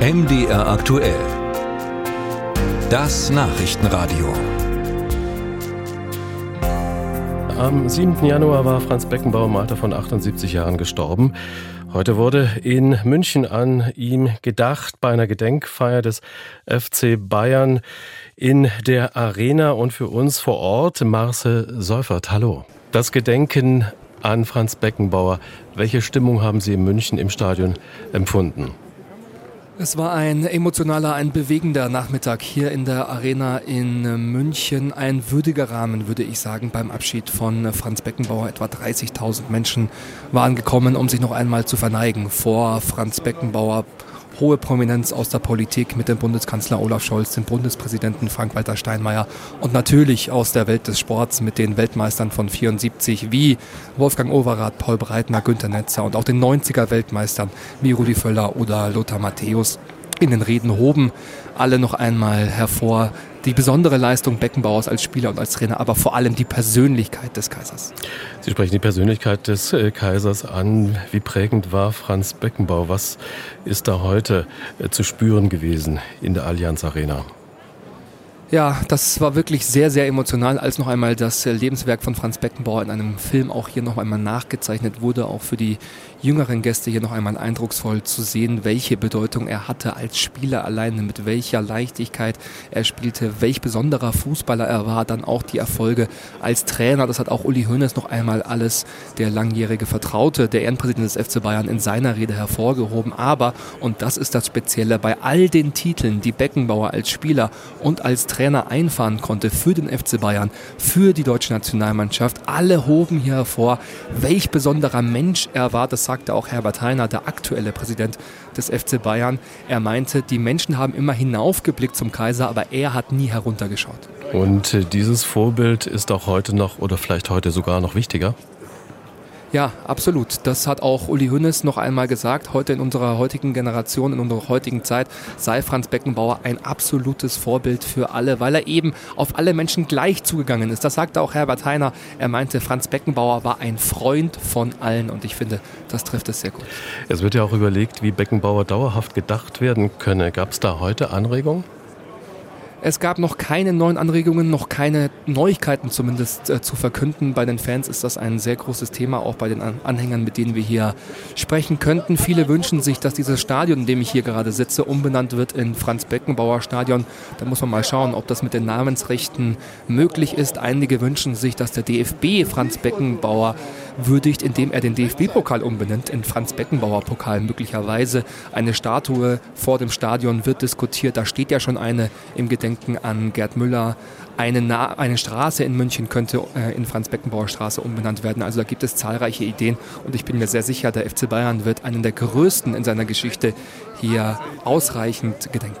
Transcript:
MDR aktuell. Das Nachrichtenradio. Am 7. Januar war Franz Beckenbauer im Alter von 78 Jahren gestorben. Heute wurde in München an ihm gedacht bei einer Gedenkfeier des FC Bayern in der Arena und für uns vor Ort Marcel Seufert. Hallo. Das Gedenken an Franz Beckenbauer. Welche Stimmung haben Sie in München im Stadion empfunden? Es war ein emotionaler, ein bewegender Nachmittag hier in der Arena in München. Ein würdiger Rahmen, würde ich sagen, beim Abschied von Franz Beckenbauer. Etwa 30.000 Menschen waren gekommen, um sich noch einmal zu verneigen vor Franz Beckenbauer hohe Prominenz aus der Politik mit dem Bundeskanzler Olaf Scholz, dem Bundespräsidenten Frank-Walter Steinmeier und natürlich aus der Welt des Sports mit den Weltmeistern von 74 wie Wolfgang Overath, Paul Breitner, Günter Netzer und auch den 90er Weltmeistern wie Rudi Völler oder Lothar Matthäus in den Reden hoben alle noch einmal hervor die besondere Leistung Beckenbauers als Spieler und als Trainer, aber vor allem die Persönlichkeit des Kaisers. Sie sprechen die Persönlichkeit des äh, Kaisers an. Wie prägend war Franz Beckenbauer? Was ist da heute äh, zu spüren gewesen in der Allianz Arena? Ja, das war wirklich sehr, sehr emotional, als noch einmal das äh, Lebenswerk von Franz Beckenbauer in einem Film auch hier noch einmal nachgezeichnet wurde, auch für die jüngeren Gäste hier noch einmal eindrucksvoll zu sehen, welche Bedeutung er hatte als Spieler alleine, mit welcher Leichtigkeit er spielte, welch besonderer Fußballer er war, dann auch die Erfolge als Trainer. Das hat auch Uli Hoeneß noch einmal alles, der langjährige Vertraute, der Ehrenpräsident des FC Bayern, in seiner Rede hervorgehoben. Aber, und das ist das Spezielle, bei all den Titeln, die Beckenbauer als Spieler und als Trainer einfahren konnte für den FC Bayern, für die deutsche Nationalmannschaft, alle hoben hier hervor, welch besonderer Mensch er war. Das sagte auch Herbert Heiner, der aktuelle Präsident des FC Bayern. Er meinte, die Menschen haben immer hinaufgeblickt zum Kaiser, aber er hat nie heruntergeschaut. Und äh, dieses Vorbild ist auch heute noch oder vielleicht heute sogar noch wichtiger? Ja, absolut. Das hat auch Uli Hünnes noch einmal gesagt. Heute in unserer heutigen Generation, in unserer heutigen Zeit sei Franz Beckenbauer ein absolutes Vorbild für alle, weil er eben auf alle Menschen gleich zugegangen ist. Das sagte auch Herbert Heiner. Er meinte, Franz Beckenbauer war ein Freund von allen und ich finde, das trifft es sehr gut. Es wird ja auch überlegt, wie Beckenbauer dauerhaft gedacht werden könne. Gab es da heute Anregungen? Es gab noch keine neuen Anregungen, noch keine Neuigkeiten zumindest äh, zu verkünden. Bei den Fans ist das ein sehr großes Thema, auch bei den Anhängern, mit denen wir hier sprechen könnten. Viele wünschen sich, dass dieses Stadion, in dem ich hier gerade sitze, umbenannt wird in Franz-Beckenbauer Stadion. Da muss man mal schauen, ob das mit den Namensrechten möglich ist. Einige wünschen sich, dass der DFB Franz Beckenbauer würdigt, indem er den DFB-Pokal umbenennt in Franz-Beckenbauer-Pokal. Möglicherweise eine Statue vor dem Stadion wird diskutiert. Da steht ja schon eine im Gedenken denken an Gerd Müller. Eine, Na eine Straße in München könnte äh, in Franz-Beckenbauer Straße umbenannt werden. Also da gibt es zahlreiche Ideen und ich bin mir sehr sicher, der FC Bayern wird einen der größten in seiner Geschichte hier ausreichend gedenken.